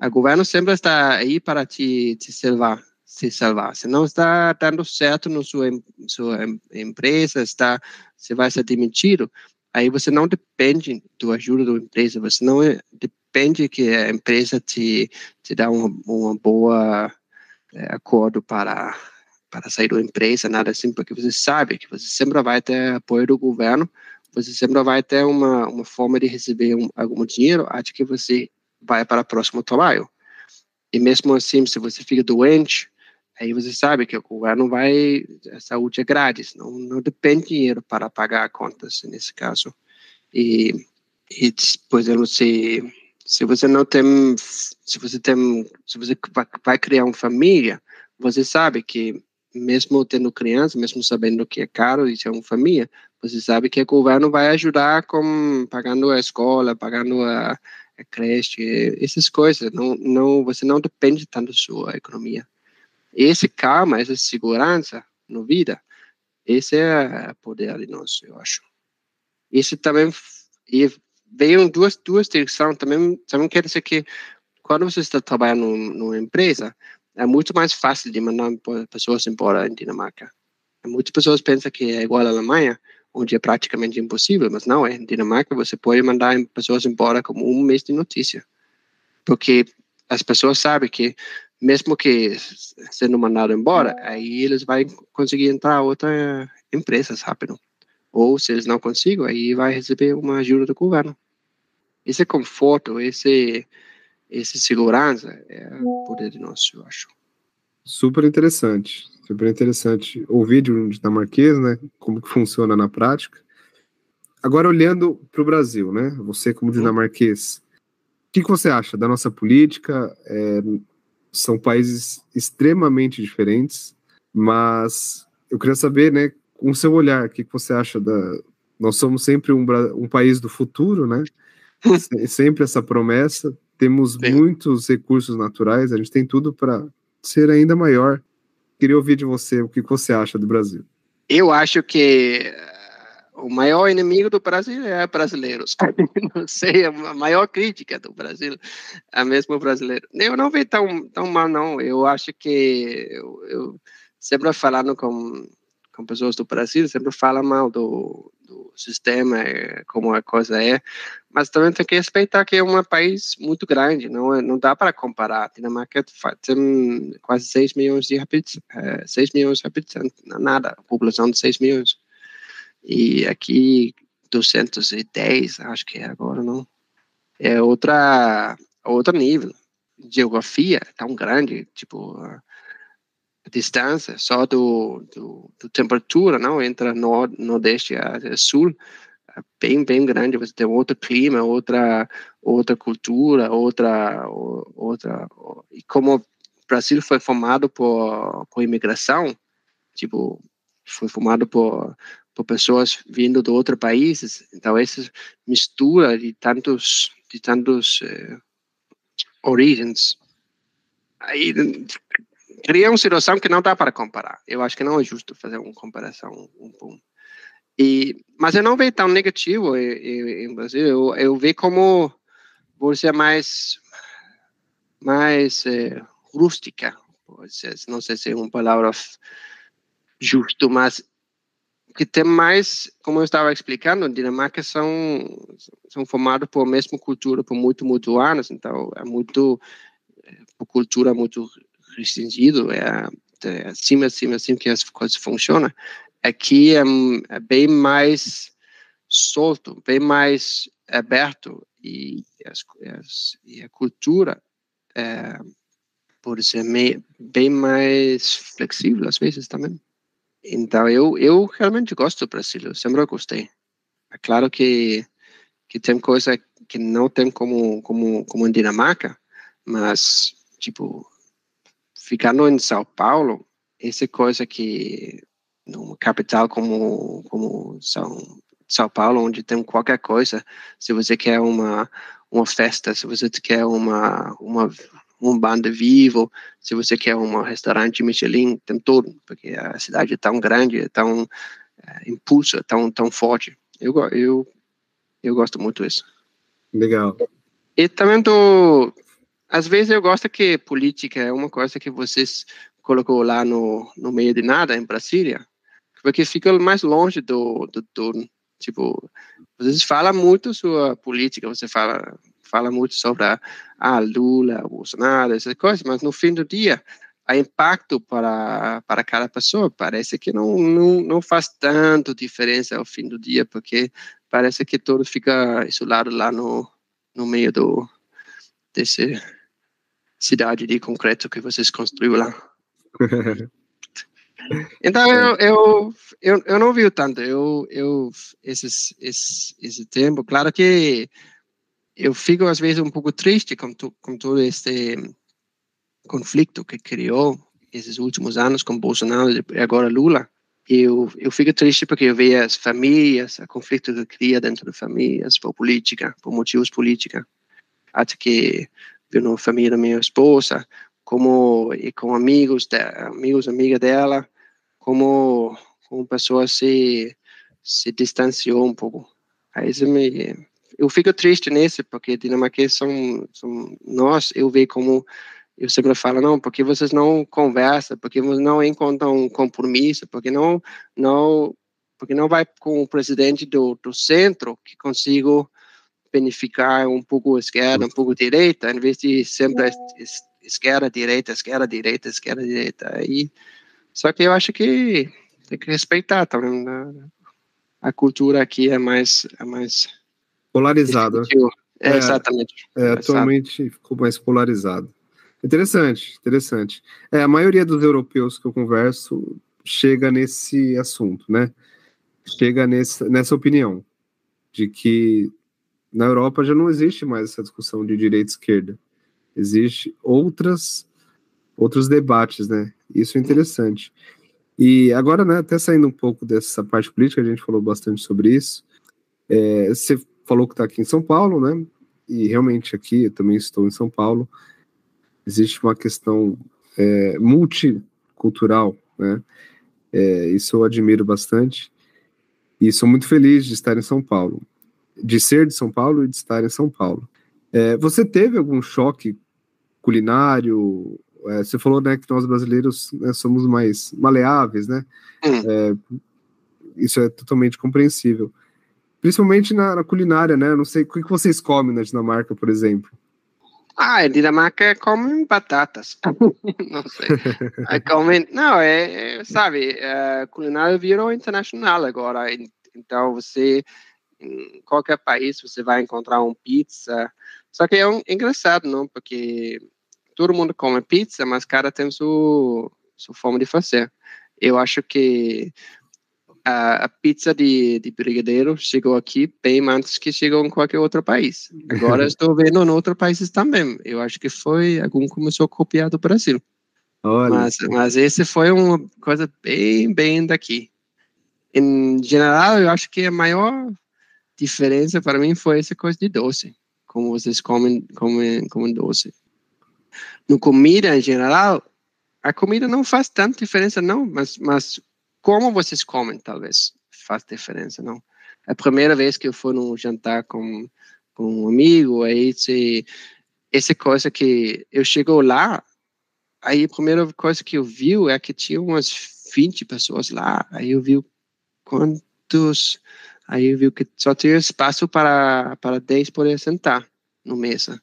O governo sempre está aí para te, te salvar, se salvar. Se não está dando certo na sua, sua empresa, está, você vai ser demitido, aí você não depende da ajuda da empresa, você não depende que a empresa te, te dá uma, uma boa é, acordo para para sair da empresa, nada assim, porque você sabe que você sempre vai ter apoio do governo você sempre vai ter uma, uma forma de receber um, algum dinheiro até que você vai para o próximo trabalho. E mesmo assim, se você fica doente, aí você sabe que o governo vai, a saúde é grátis, não, não depende de dinheiro para pagar contas, nesse caso. E, e por exemplo, se, se você não tem, se você tem, se você vai criar uma família, você sabe que mesmo tendo criança, mesmo sabendo que é caro e ser uma família, você sabe que o governo vai ajudar com pagando a escola, pagando a, a creche, essas coisas. Não, não, você não depende tanto da sua economia. Esse calma, essa segurança no vida, esse é o poder de nós, eu acho. Isso também e veio duas duas direções também também quer dizer que quando você está trabalhando numa empresa é muito mais fácil de mandar pessoas embora em Dinamarca. Muitas pessoas pensam que é igual à Alemanha, onde é praticamente impossível, mas não é. Em Dinamarca você pode mandar pessoas embora como um mês de notícia, porque as pessoas sabem que mesmo que sendo mandado embora, aí eles vão conseguir entrar outra empresas rápido. Ou se eles não conseguem, aí vai receber uma ajuda do governo. Esse conforto, esse esse segurança é o poder de nós, eu acho. Super interessante, super interessante ouvir de um dinamarquês, né, como que funciona na prática. Agora, olhando para o Brasil, né, você como uhum. dinamarquês, o que, que você acha da nossa política? É, são países extremamente diferentes, mas eu queria saber, né, com o seu olhar, o que, que você acha da... Nós somos sempre um, um país do futuro, né, sempre essa promessa, temos Sim. muitos recursos naturais, a gente tem tudo para ser ainda maior. Queria ouvir de você o que você acha do Brasil. Eu acho que eh, o maior inimigo do Brasil é brasileiros. Não sei, a maior crítica do Brasil é mesmo brasileiro. Eu não vejo tão, tão mal, não. Eu acho que eu, eu sempre falando com, com pessoas do Brasil, sempre fala mal do, do sistema, é, como a coisa é, mas também tem que respeitar que é um país muito grande, não, é, não dá para comparar. A Dinamarca tem quase 6 milhões de habitantes, 6 milhões de habitantes, nada, população de 6 milhões. E aqui 210, acho que é agora, não? É outra, outro nível. Geografia tão grande, tipo, a distância só do, do, do temperatura, não? Entre nord, nordeste e sul, bem, bem grande. Você tem outro clima, outra, outra cultura, outra, outra. E como o Brasil foi formado por, por imigração, tipo, foi formado por por pessoas vindo de outros países. Então essa mistura de tantos de tantos eh, origens aí cria uma situação que não dá para comparar. Eu acho que não é justo fazer uma comparação um, um. E mas eu não vejo tão negativo em, Brasil. Eu, eu vejo como você é mais mais eh, rústica. Não sei se é uma palavra justo, mas que tem mais, como eu estava explicando, Dinamarca são são formados por a mesma cultura por muito muito anos, então é muito por cultura muito restringido, é, é assim assim assim que as coisas funcionam. Aqui é, é bem mais solto, bem mais aberto e, as, as, e a cultura é, pode ser bem mais flexível às vezes também. Então, eu, eu realmente gosto do Brasil, eu sempre gostei. É claro que, que tem coisa que não tem como, como, como em Dinamarca, mas, tipo, ficando em São Paulo, essa coisa que numa capital como, como São, São Paulo, onde tem qualquer coisa, se você quer uma, uma festa, se você quer uma, uma um banda vivo, se você quer um restaurante Michelin, tem tudo, porque a cidade é tão grande, é tão é, impulso, é tão, tão forte. Eu, eu, eu gosto muito disso. Legal. E também tô, às vezes eu gosto que política é uma coisa que vocês colocou lá no, no meio de nada, em Brasília, porque fica mais longe do, do, do tipo, vocês falam muito sua política, você fala fala muito sobre a, a Lula, Bolsonaro, essas coisas, mas no fim do dia, o impacto para, para cada pessoa parece que não, não, não faz tanto diferença ao fim do dia, porque parece que todo fica isolado lá no, no meio do desse cidade de concreto que vocês construíram lá. Então eu, eu, eu, eu não vi tanto, eu, eu esses, esse, esse tempo, claro que eu fico às vezes um pouco triste com, tu, com todo este conflito que criou esses últimos anos com Bolsonaro e agora Lula. Eu, eu fico triste porque eu vejo as famílias, o conflito que cria dentro das famílias por política, por motivos políticos. Até que vi na família da minha esposa, como e com amigos, de, amigos, amiga dela, como como pessoa se se distanciou um pouco. Aí isso me eu fico triste nesse, porque dinamarqueses são, são nós, eu vejo como, eu sempre falo, não, porque vocês não conversam, porque vocês não encontram um compromisso, porque não, não, porque não vai com o presidente do, do centro que consigo beneficiar um pouco esquerda, um pouco direita, em vez de sempre esquerda, direita, esquerda, direita, esquerda, direita. Aí, só que eu acho que tem que respeitar também. Né? A cultura aqui é mais, é mais Polarizado. É, exatamente. É, atualmente ficou mais polarizado. Interessante, interessante. É, a maioria dos europeus que eu converso chega nesse assunto, né? Chega nesse, nessa opinião de que na Europa já não existe mais essa discussão de direita e esquerda. Existe outras outros debates, né? Isso é interessante. E agora, né, até saindo um pouco dessa parte política, a gente falou bastante sobre isso. É, você falou que está aqui em São Paulo, né? E realmente aqui eu também estou em São Paulo. Existe uma questão é, multicultural, né? É, isso eu admiro bastante. E sou muito feliz de estar em São Paulo, de ser de São Paulo e de estar em São Paulo. É, você teve algum choque culinário? É, você falou né, que nós brasileiros né, somos mais maleáveis, né? Hum. É, isso é totalmente compreensível. Principalmente na, na culinária, né? Não sei o que vocês comem na Dinamarca, por exemplo. Ah, em Dinamarca comem batatas. não sei. Comem, não, é, é, sabe, a culinária virou internacional agora. en- Então você, em qualquer país, você vai encontrar um pizza. Só que é um, engraçado, não? Porque todo mundo come pizza, mas cada tem sua, sua forma de fazer. Eu acho que a, a pizza de, de brigadeiro chegou aqui bem antes que chegou em qualquer outro país. Agora estou vendo em outros países também. Eu acho que foi, algum começou a copiar do Brasil. Olha, Mas, mas esse foi uma coisa bem, bem daqui. Em geral, eu acho que a maior diferença para mim foi essa coisa de doce. Como vocês comem, comem, comem doce. No comida, em geral, a comida não faz tanta diferença, não. Mas, mas como vocês comem, talvez, faz diferença, não. A primeira vez que eu fui num jantar com, com um amigo, aí se, essa coisa que eu chego lá, aí a primeira coisa que eu vi é que tinha umas 20 pessoas lá. Aí eu vi quantos. Aí eu vi que só tinha espaço para, para 10 poder sentar no mesa.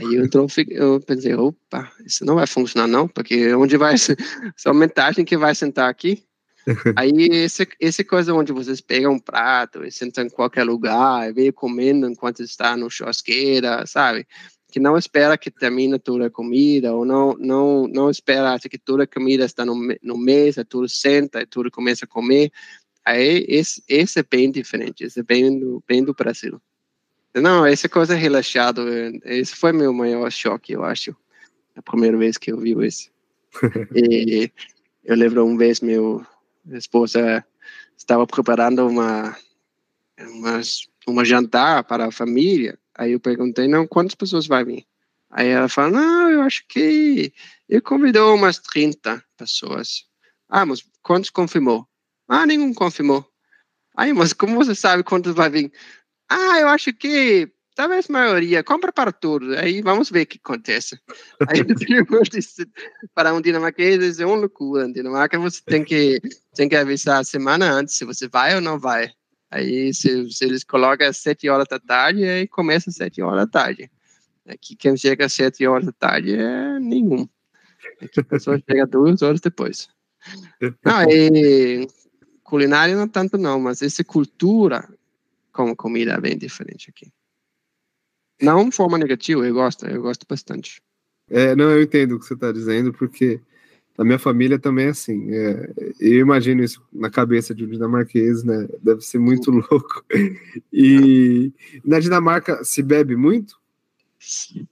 Aí eu, entrou, eu pensei, opa, isso não vai funcionar não, porque onde vai ser, só metade que vai sentar aqui. Aí esse, esse coisa onde vocês pegam um prato e sentam em qualquer lugar e vêm comendo enquanto está no churrasqueira, sabe? que não espera que termine toda a comida, ou não, não, não espera até que toda a comida está no, no mesa, tudo senta e tudo começa a comer. Aí, esse, esse é bem diferente, esse é bem do, bem do Brasil. Não, essa coisa relaxado, esse foi meu maior choque, eu acho, a primeira vez que eu vi isso. e eu lembro uma vez, meu esposa estava preparando uma, uma, uma jantar para a família, Aí eu perguntei, não, quantas pessoas vai vir? Aí ela falou, não, eu acho que ele convidou umas 30 pessoas. Ah, mas quantos confirmou? Ah, nenhum confirmou. Aí, mas como você sabe quantos vai vir? Ah, eu acho que talvez a maioria. Compra para todos. Aí vamos ver o que acontece. Aí para um dinamarquês é uma loucura. Em Dinamarca você tem que, tem que avisar a semana antes se você vai ou não vai. Aí se, se eles colocam às sete horas da tarde, aí começa às sete horas da tarde. Aqui quem chega às sete horas da tarde é nenhum. Aqui a pessoa chega duas horas depois. Não, e culinária não tanto não, mas essa cultura como comida bem diferente aqui. Não de forma negativa, eu gosto, eu gosto bastante. É, não, eu entendo o que você está dizendo, porque a minha família também é assim. É, eu imagino isso na cabeça de um dinamarquês, né? Deve ser muito louco. E na Dinamarca se bebe muito? Sim,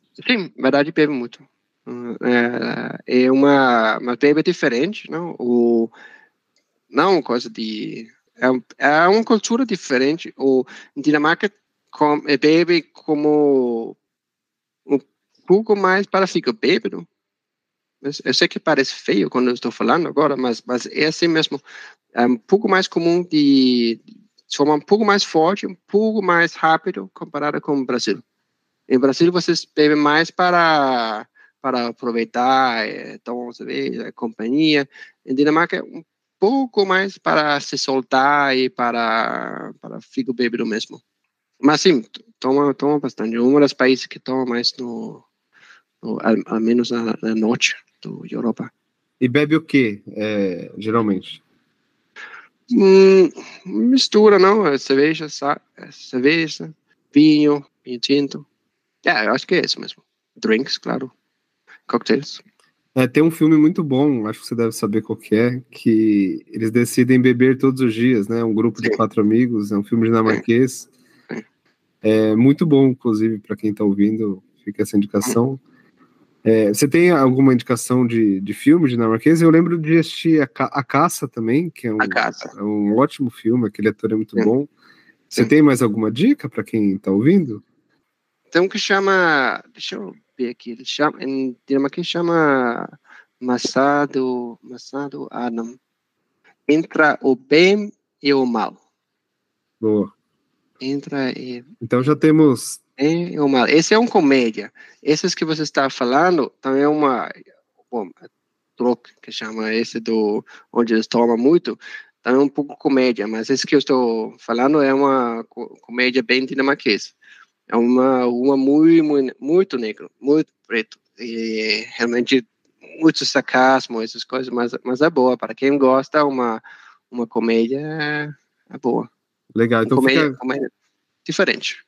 na verdade bebe muito. É, é uma, uma bebe diferente, não? O, não coisa de... É, um- é uma cultura diferente. O Dinamarca com, é, bebe como um pouco mais para ficar bêbado. Eu sei que parece feio quando eu estou falando agora, mas, mas é assim mesmo. É um pouco mais comum de, forma um pouco mais forte, um pouco mais rápido comparado com o Brasil. Em Brasil vocês bebem mais para para aproveitar, é, tomar uma cerveja, companhia. Em Dinamarca um pouco mais para se soltar e para para ficar bêbado mesmo. Mas sim, toma toma bastante. Um dos países que toma mais no, no al, al menos na, na norte do Europa. E bebe o quê, é, geralmente? Hum, mistura, não? É cerveja, é cerveja, vinho, vinho tinto. É, eu acho que é isso mesmo. Drinks, claro. Cocktails. É, tem um filme muito bom, acho que você deve saber qual que é, que eles decidem beber todos os dias, né? Um grupo de Sim. quatro amigos, é um filme dinamarquês. Sim. É muito bom, inclusive, para quem está ouvindo, fica essa indicação. É, você tem alguma indicação de, de filme dinamarquês? Eu lembro de assistir a, Ca- a Caça também, que é um, é um ótimo filme, aquele ator é muito Sim. bom. Você tem mais alguma dica para quem está ouvindo? Tem um que chama. Deixa eu ver aqui. Ele chama, em dinamarquês chama Massado, Massado Adam. Entra o bem e o mal. Boa. Entra e Então já temos. bem e o mal. Esse é um comédia. Esses que você está falando também é uma. Bom, é truque que chama esse do. onde eles tomam muito. também um pouco comédia, mas esse que eu estou falando é uma co comédia bem dinamarquesa. É uma uma muito muito, muito negro, muito preto e realmente muito sarcasmo, essas coisas, mas mas é boa para quem gosta uma uma comédia é boa. Legal, então comédia, fica comédia diferente.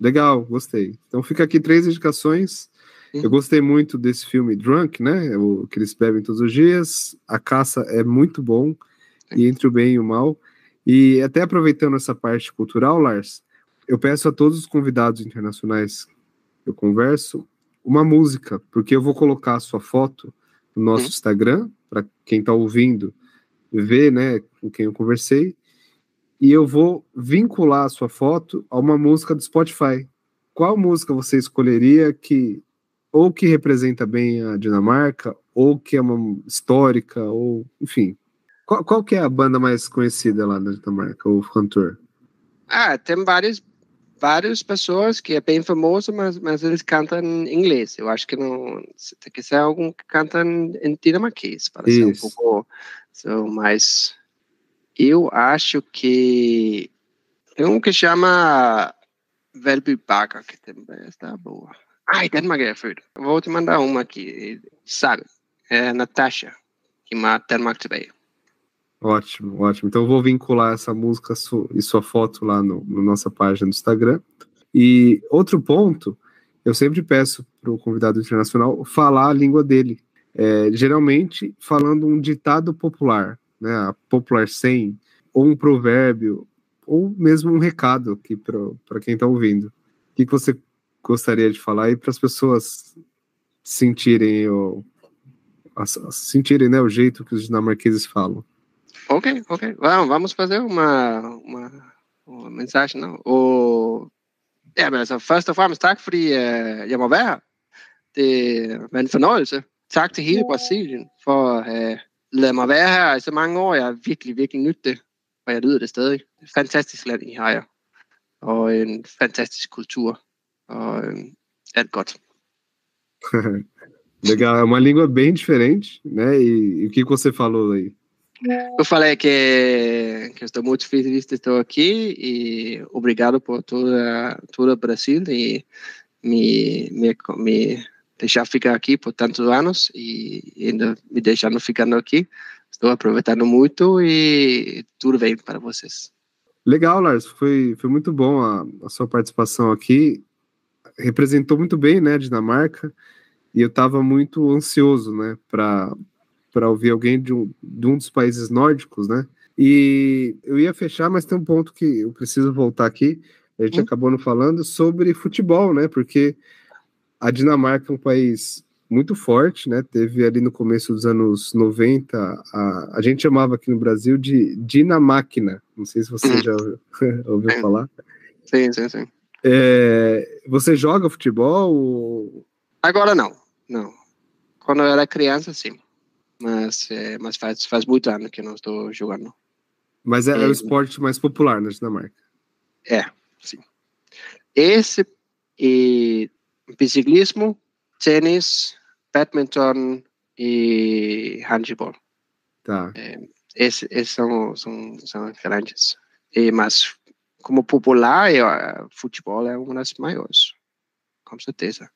legal, gostei. Então fica aqui três indicações. Eu Uhum. gostei muito desse filme Drunk, né? O que eles bebem todos os dias. A caça é muito bom e entre o bem e o mal. E até aproveitando essa parte cultural, Lars, eu peço a todos os convidados internacionais que eu converso uma música, porque eu vou colocar a sua foto no nosso Uhum. Instagram para quem está ouvindo ver, né, com quem eu conversei. E eu vou vincular a sua foto a uma música do Spotify. Qual música você escolheria que ou que representa bem a Dinamarca, ou que é uma histórica, ou enfim. Qual, qual que é a banda mais conhecida lá da Dinamarca, o cantor? Ah, tem várias várias pessoas que é bem famoso, mas mas eles cantam em inglês. Eu acho que não tem que ser algum que canta em dinamarquês para ser um Isso. pouco so, mais. Eu acho que tem um que chama Valby Bakker, que também está boa. I Danmark jeg født. Jeg vou te mandar uma aqui. Sang. É Natasha, que mata Danmark tilbage. Ótimo, ótimo. Então eu vou vincular essa música e sua foto lá no, na nossa página do Instagram. E outro ponto, eu sempre peço para o convidado internacional falar a língua dele. É, geralmente falando um ditado popular, né, a popular saying, ou um provérbio, ou mesmo um recado aqui para quem está ouvindo. O que, você gostaria de falar aí para as pessoas sentirem o, sentirem né, o jeito que os dinamarqueses falam? Ok, ok. Vamos, vamos fazer uma, uma, uma mensagem, não? Og, ja, men altså, først og fremmest tak, fordi øh, jeg må være her. Det var en fornøjelse. Tak til hele Brasilien for at øh, lade mig være her i så mange år. Jeg har virkelig, virkelig nydt det, og jeg lyder det stadig. Det er et fantastisk land, I har jer. Og en fantastisk kultur. Og øh, alt godt. Legal, é uma língua bem diferente, né? E, e o que que você falou aí? Eu falei que, que estou muito feliz de estar aqui e obrigado por toda todo o Brasil e me, me, me deixar ficar aqui por tantos anos e ainda me deixando ficando aqui. Estou aproveitando muito e tudo bem para vocês. Legal, Lars, foi, foi muito bom a, a sua participação aqui. Representou muito bem, né, a Dinamarca. E eu estava muito ansioso, né, para para ouvir alguém de um, de um dos países nórdicos, né? E eu ia fechar, mas tem um ponto que eu preciso voltar aqui. A gente Hum. acabou não falando sobre futebol, né? Porque a Dinamarca é um país muito forte, né? Teve ali no começo dos anos 90, a, a gente chamava aqui no Brasil de Dinamáquina. Não sei se você Hum. já ouviu, falar. Sim, sim, sim. É, você joga futebol? Agora não, não. Quando eu era criança, sim. Mas, é, mas faz, faz muito ano que não estou jogando. Mas é, é É. o esporte mais popular na Dinamarca. Esse e biciclismo, tênis, badminton e handball. Tá. Esses, esses são, são, são grandes. E, mas como popular, eu, futebol é uma das maiores, com certeza.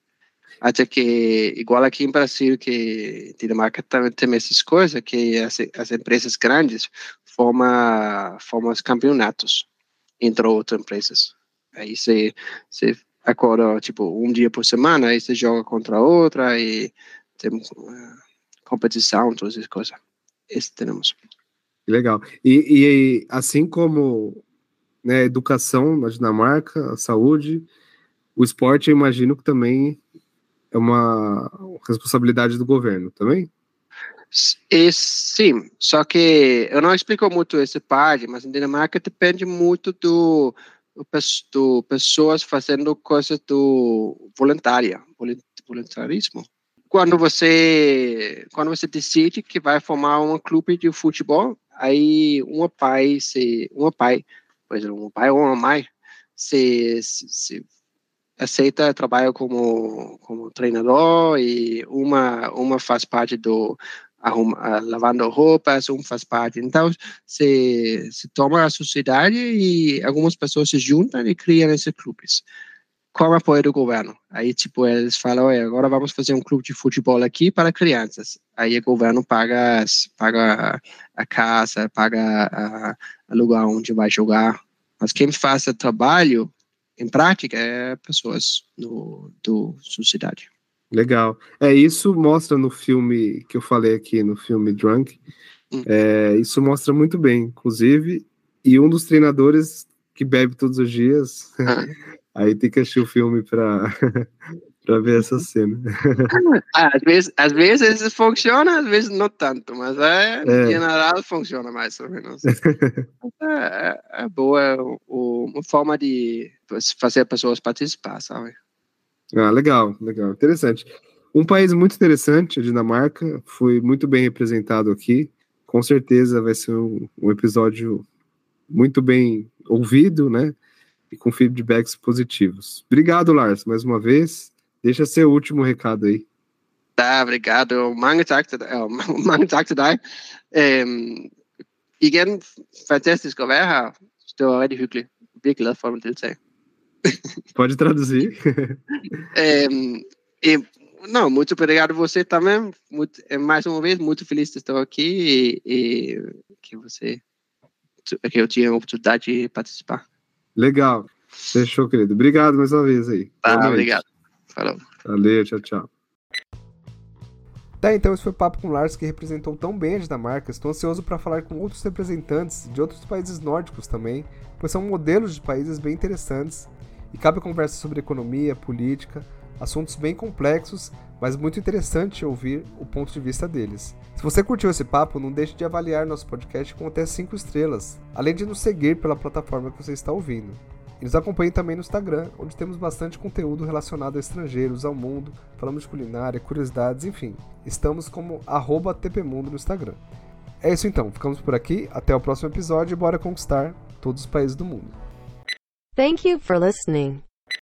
Até que, igual aqui em Brasil, que Dinamarca também tem essas coisas, que as, as empresas grandes formam, formam os campeonatos entre outras empresas. Aí você, você acorda, tipo, um dia por semana, aí você joga contra outra e tem eh, competição, todas essas coisas. Esse temos. Legal. E, e assim como né, educação na Dinamarca, a saúde, o esporte, eu imagino que também é uma responsabilidade do governo, também? E, sim, só que eu não explico muito essa parte, mas em Dinamarca depende muito do, do, pes- do pessoas fazendo coisas do voluntária, volun- voluntarismo. Quando você quando você decide que vai formar um clube de futebol, aí uma pai se uma pai, por exemplo, um pai ou uma mãe se, se, se aceita trabalho como como treinador e uma uma faz parte do arruma, lavando roupas, um faz parte. Então, se, se toma a sociedade e algumas pessoas se juntam e criam esses clubes com apoio do governo. Aí, tipo, eles falam, agora vamos fazer um clube de futebol aqui para crianças. Aí o governo paga, paga a casa, paga o lugar onde vai jogar. Mas quem faz o trabalho, em prática, é pessoas do, do sociedade. Legal. É, isso mostra no filme que eu falei aqui, no filme Drunk. Hum. É, isso mostra muito bem, inclusive. E um dos treinadores que bebe todos os dias ah. Aí tem que assistir o filme para para ver essa cena. Ah, às, vezes, às vezes funciona, às vezes não tanto, mas é, é. em geral funciona mais ou menos. é, é boa o, uma forma de fazer pessoas participar, sabe? Ah, legal, legal, interessante. Um país muito interessante, a Dinamarca, foi muito bem representado aqui. Com certeza vai ser um, um episódio muito bem ouvido, né? e com feedbacks positivos. Obrigado, Lars, mais uma vez. Deixa seu último recado aí. Tá, obrigado. Mange tak til dig. Mange tak til dig. Øhm, igen, fantastisk at være her. Det var rigtig hyggeligt. Virkelig glad for at deltage. Pode traduzir. e, não, muito obrigado você também. Muito, mais uma vez, muito feliz de estar aqui e, e que você que eu tinha a oportunidade de participar. Legal. Fechou, querido. Obrigado mais uma vez aí. Tá, obrigado. Falou. Valeu, tchau, tchau. Tá, então esse foi o papo com o Lars que representou tão bem a Dinamarca. Estou ansioso para falar com outros representantes de outros países nórdicos também, pois são modelos de países bem interessantes e cabe conversa sobre economia, política, assuntos bem complexos, mas muito interessante ouvir o ponto de vista deles. Se você curtiu esse papo, não deixe de avaliar nosso podcast com até 5 estrelas, além de nos seguir pela plataforma que você está ouvindo. E nos acompanhe também no Instagram, onde temos bastante conteúdo relacionado a estrangeiros, ao mundo, falamos de culinária, curiosidades, enfim. Estamos como TPMundo no Instagram. É isso então, ficamos por aqui, até o próximo episódio e bora conquistar todos os países do mundo. Thank you for listening.